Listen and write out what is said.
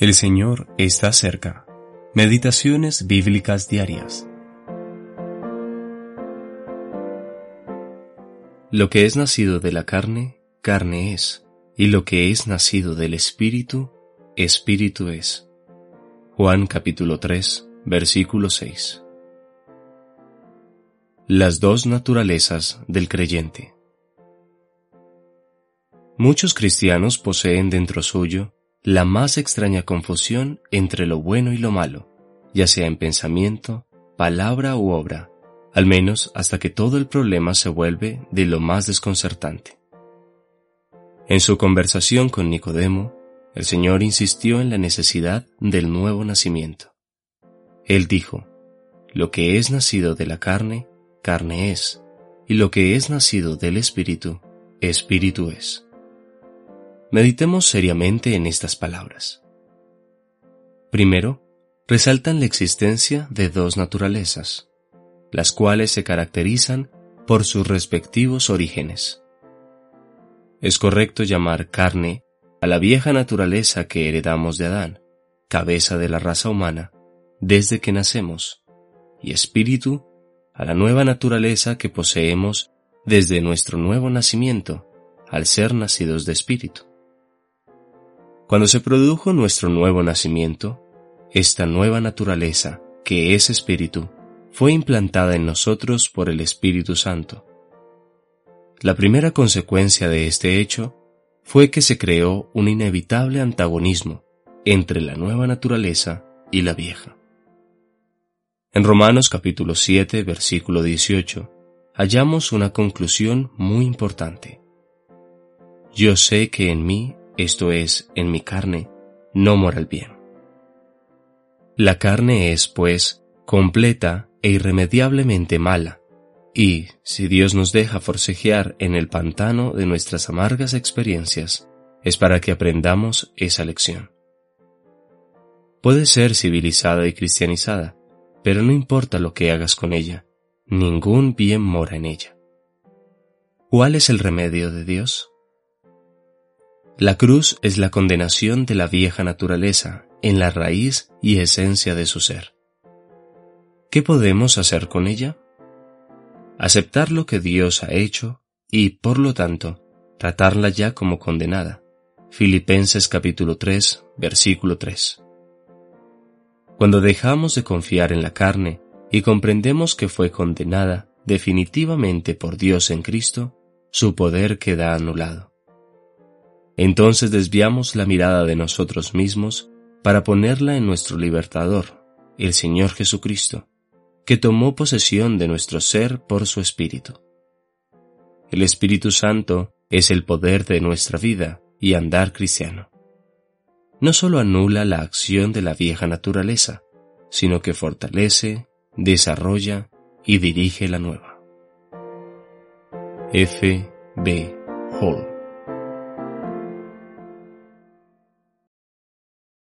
El Señor está cerca. Meditaciones bíblicas diarias. Lo que es nacido de la carne, carne es, y lo que es nacido del Espíritu, Espíritu es. Juan capítulo 3, versículo 6. Las dos naturalezas del creyente. Muchos cristianos poseen dentro suyo la más extraña confusión entre lo bueno y lo malo, ya sea en pensamiento, palabra u obra, al menos hasta que todo el problema se vuelve de lo más desconcertante. En su conversación con Nicodemo, el Señor insistió en la necesidad del nuevo nacimiento. Él dijo, Lo que es nacido de la carne, carne es, y lo que es nacido del Espíritu, Espíritu es. Meditemos seriamente en estas palabras. Primero, resaltan la existencia de dos naturalezas, las cuales se caracterizan por sus respectivos orígenes. Es correcto llamar carne a la vieja naturaleza que heredamos de Adán, cabeza de la raza humana, desde que nacemos, y espíritu a la nueva naturaleza que poseemos desde nuestro nuevo nacimiento, al ser nacidos de espíritu. Cuando se produjo nuestro nuevo nacimiento, esta nueva naturaleza, que es espíritu, fue implantada en nosotros por el Espíritu Santo. La primera consecuencia de este hecho fue que se creó un inevitable antagonismo entre la nueva naturaleza y la vieja. En Romanos capítulo 7, versículo 18, hallamos una conclusión muy importante. Yo sé que en mí esto es, en mi carne, no mora el bien. La carne es, pues, completa e irremediablemente mala, y, si Dios nos deja forcejear en el pantano de nuestras amargas experiencias, es para que aprendamos esa lección. Puede ser civilizada y cristianizada, pero no importa lo que hagas con ella, ningún bien mora en ella. ¿Cuál es el remedio de Dios? La cruz es la condenación de la vieja naturaleza en la raíz y esencia de su ser. ¿Qué podemos hacer con ella? Aceptar lo que Dios ha hecho y, por lo tanto, tratarla ya como condenada. Filipenses capítulo 3, versículo 3. Cuando dejamos de confiar en la carne y comprendemos que fue condenada definitivamente por Dios en Cristo, su poder queda anulado. Entonces desviamos la mirada de nosotros mismos para ponerla en nuestro libertador, el Señor Jesucristo, que tomó posesión de nuestro ser por su Espíritu. El Espíritu Santo es el poder de nuestra vida y andar cristiano. No solo anula la acción de la vieja naturaleza, sino que fortalece, desarrolla y dirige la nueva. F. B. Hall